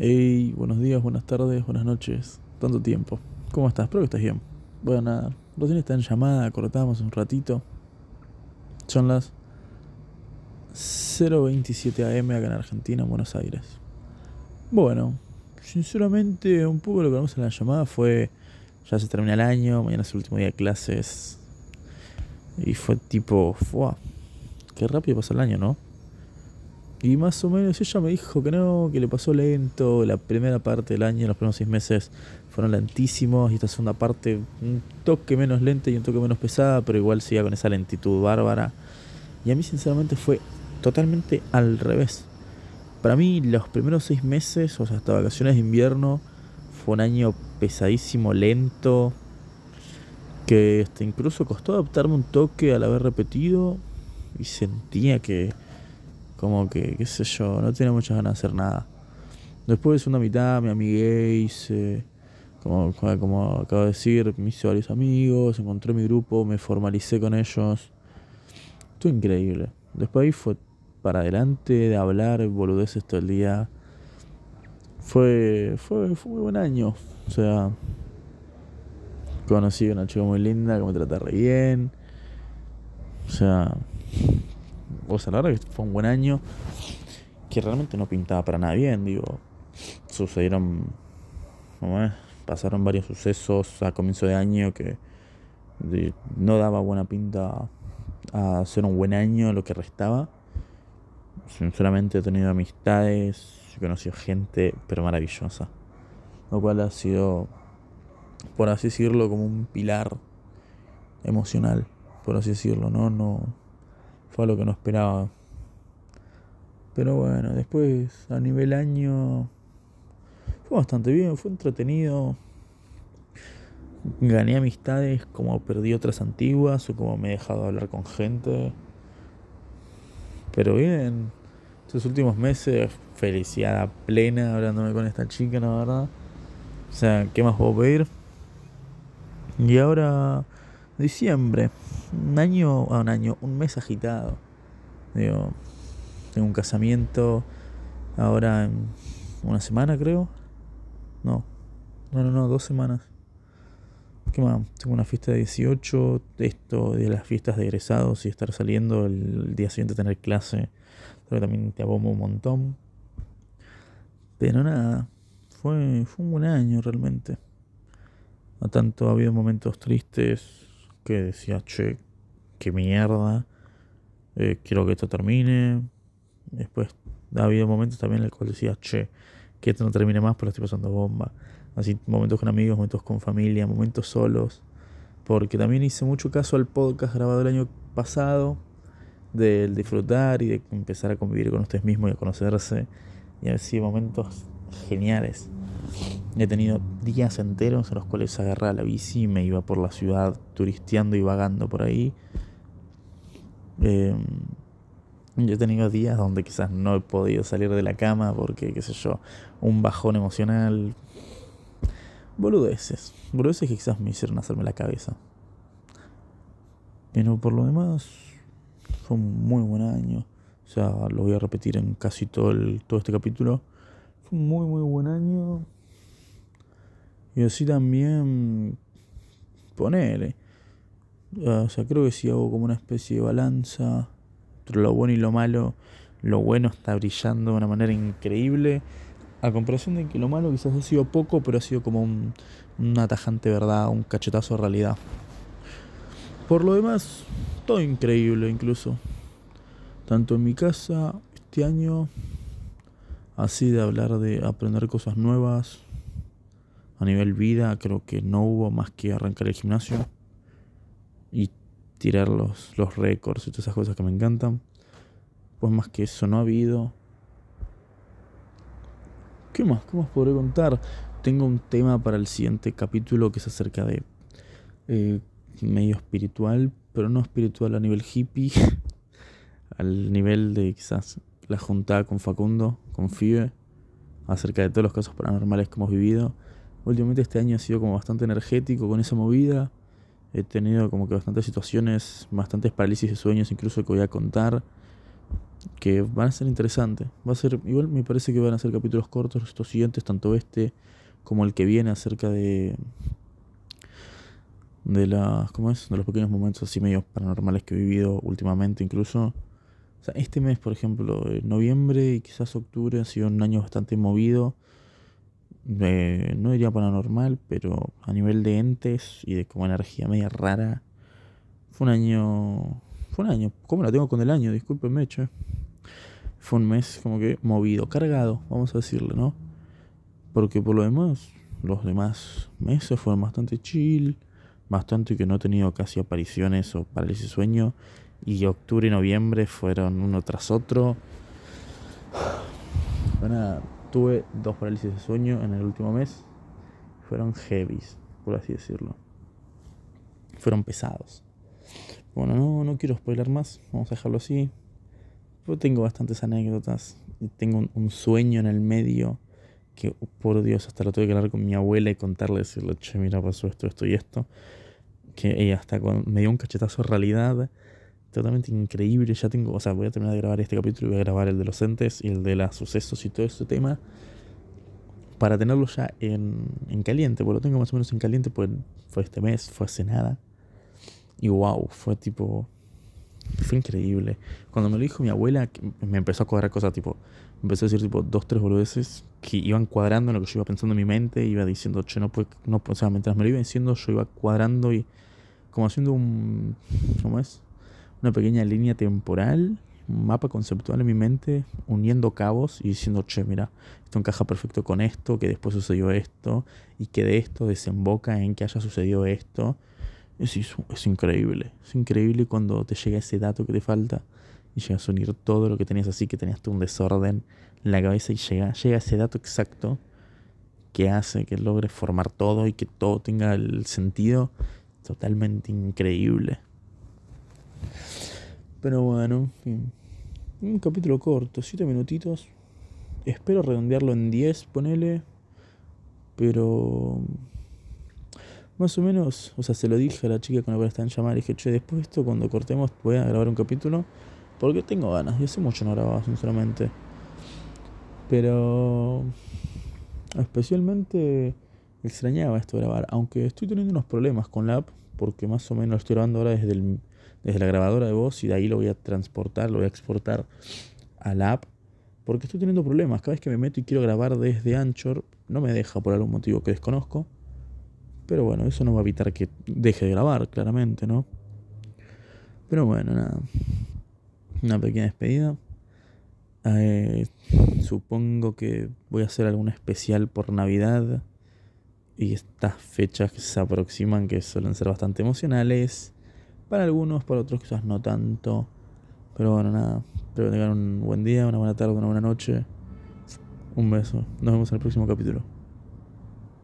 Hey, buenos días, buenas tardes, buenas noches. Tanto tiempo. ¿Cómo estás? Espero que estés bien. Bueno, nada, recién está en llamada, cortamos un ratito. Son las 0.27 am acá en Argentina, en Buenos Aires. Bueno, sinceramente, un poco lo que vamos en la llamada fue. Ya se termina el año, mañana es el último día de clases. Y fue tipo. ¡Fua! Qué rápido pasó el año, ¿no? Y más o menos ella me dijo que no, que le pasó lento. La primera parte del año, los primeros seis meses fueron lentísimos. Y esta segunda parte, un toque menos lenta y un toque menos pesada, pero igual seguía con esa lentitud bárbara. Y a mí, sinceramente, fue totalmente al revés. Para mí, los primeros seis meses, o sea, hasta vacaciones de invierno, fue un año pesadísimo, lento. Que este, incluso costó adaptarme un toque al haber repetido. Y sentía que como que, qué sé yo, no tenía muchas ganas de hacer nada. Después de segunda mitad me amigué, hice, como, como acabo de decir, me hice varios amigos, encontré mi grupo, me formalicé con ellos. Estuvo increíble. Después ahí fue para adelante, de hablar boludeces todo el día. Fue, fue, fue muy buen año. O sea, conocí a una chica muy linda que me trata re bien. O sea, o sea, la verdad que fue un buen año que realmente no pintaba para nada bien, digo. Sucedieron, pasaron varios sucesos a comienzo de año que no daba buena pinta a hacer un buen año lo que restaba. Sinceramente he tenido amistades, he conocido gente, pero maravillosa. Lo cual ha sido, por así decirlo, como un pilar emocional, por así decirlo, ¿no? No, fue lo que no esperaba. Pero bueno, después a nivel año fue bastante bien, fue entretenido. Gané amistades como perdí otras antiguas o como me he dejado hablar con gente. Pero bien, estos últimos meses, felicidad plena hablándome con esta chica, la verdad. O sea, ¿qué más puedo pedir? Y ahora Diciembre. Un año, ah, un año, un mes agitado. Digo, tengo un casamiento ahora en una semana, creo. No, no, no, no, dos semanas. ¿Qué más? Tengo una fiesta de 18, esto de las fiestas de egresados y estar saliendo el día siguiente tener clase. Pero también te abombo un montón. Pero nada, fue, fue un buen año realmente. A tanto ha habido momentos tristes, que decía, che, qué mierda, eh, quiero que esto termine. Después ha habido momentos también en los cuales decía, che, que esto no termine más, pero estoy pasando bomba. Así, momentos con amigos, momentos con familia, momentos solos. Porque también hice mucho caso al podcast grabado el año pasado, del disfrutar y de empezar a convivir con ustedes mismos y a conocerse. Y así momentos geniales. He tenido días enteros en los cuales agarraba la bici y me iba por la ciudad turisteando y vagando por ahí. Eh, yo he tenido días donde quizás no he podido salir de la cama porque, qué sé yo, un bajón emocional. Boludeces. Boludeces que quizás me hicieron hacerme la cabeza. Pero por lo demás, fue un muy buen año. O sea, lo voy a repetir en casi todo, el, todo este capítulo. Fue un muy, muy buen año. Y así también poner. O sea, creo que si hago como una especie de balanza entre lo bueno y lo malo, lo bueno está brillando de una manera increíble. A comparación de que lo malo quizás ha sido poco, pero ha sido como un, una tajante verdad, un cachetazo de realidad. Por lo demás, todo increíble incluso. Tanto en mi casa, este año, así de hablar de aprender cosas nuevas, a nivel vida creo que no hubo más que arrancar el gimnasio y tirar los, los récords y todas esas cosas que me encantan. Pues más que eso no ha habido. ¿Qué más? ¿Qué más podré contar? Tengo un tema para el siguiente capítulo que es acerca de eh, medio espiritual, pero no espiritual a nivel hippie, al nivel de quizás la juntada con Facundo, con FIBE, acerca de todos los casos paranormales que hemos vivido Últimamente este año ha sido como bastante energético con esa movida. He tenido como que bastantes situaciones, bastantes parálisis de sueños incluso que voy a contar. que van a ser interesantes. Va a ser, igual me parece que van a ser capítulos cortos estos siguientes, tanto este como el que viene acerca de de las ¿cómo es? de los pequeños momentos así medio paranormales que he vivido últimamente incluso. Este mes, por ejemplo, noviembre y quizás octubre ha sido un año bastante movido. No diría paranormal, pero a nivel de entes y de como energía media rara. Fue un año. Fue un año. ¿Cómo la tengo con el año? Discúlpenme, che. Fue un mes como que movido, cargado, vamos a decirle, ¿no? Porque por lo demás, los demás meses fueron bastante chill, bastante que no he tenido casi apariciones o parálisis de sueño. Y octubre y noviembre fueron uno tras otro. Bueno, tuve dos parálisis de sueño en el último mes. Fueron heavies, por así decirlo. Fueron pesados. Bueno, no, no quiero spoiler más, vamos a dejarlo así. Yo tengo bastantes anécdotas tengo un, sueño en el medio que, por Dios, hasta lo tuve que hablar con mi abuela y contarle, decirle, che, mira, pasó esto, esto y esto. Que ella hasta me dio un cachetazo de realidad totalmente increíble. Ya tengo, o sea, voy a terminar de grabar este capítulo y voy a grabar el de los entes y el de los sucesos y todo este tema para tenerlo ya en, en caliente, porque lo tengo más o menos en caliente, pues fue este mes, fue hace nada. Y wow, fue tipo. Fue increíble. Cuando me lo dijo mi abuela, me empezó a cuadrar cosas tipo. Empezó a decir tipo dos, tres boludeces que iban cuadrando en lo que yo iba pensando en mi mente. Iba diciendo, che, no puede. No, o sea, mientras me lo iba diciendo, yo iba cuadrando y. Como haciendo un. ¿Cómo es? Una pequeña línea temporal. Un mapa conceptual en mi mente. Uniendo cabos y diciendo, che, mira, esto encaja perfecto con esto. Que después sucedió esto. Y que de esto desemboca en que haya sucedido esto es, es, increíble. Es increíble cuando te llega ese dato que te falta y llegas a unir todo lo que tenías así, que tenías tú un desorden en la cabeza y llega, llega ese dato exacto que hace que logres formar todo y que todo tenga el sentido totalmente increíble. Pero bueno, un capítulo corto, 7 minutitos. Espero redondearlo en 10, ponele. Pero más o menos, o sea, se lo dije a la chica con la cual están llamando. Le dije, che, después de esto, cuando cortemos, voy a grabar un capítulo. Porque tengo ganas. Y hace mucho no grababa, sinceramente. Pero. Especialmente extrañaba esto grabar. Aunque estoy teniendo unos problemas con la app. Porque más o menos estoy grabando ahora desde, el, desde la grabadora de voz. Y de ahí lo voy a transportar, lo voy a exportar a la app. Porque estoy teniendo problemas. Cada vez que me meto y quiero grabar desde Anchor, no me deja por algún motivo que desconozco. Pero bueno, eso no va a evitar que deje de grabar, claramente, ¿no? Pero bueno, nada. Una pequeña despedida. Eh, supongo que voy a hacer algún especial por Navidad. Y estas fechas que se aproximan, que suelen ser bastante emocionales. Para algunos, para otros quizás no tanto. Pero bueno, nada. Espero que tengan un buen día, una buena tarde, una buena noche. Un beso. Nos vemos en el próximo capítulo.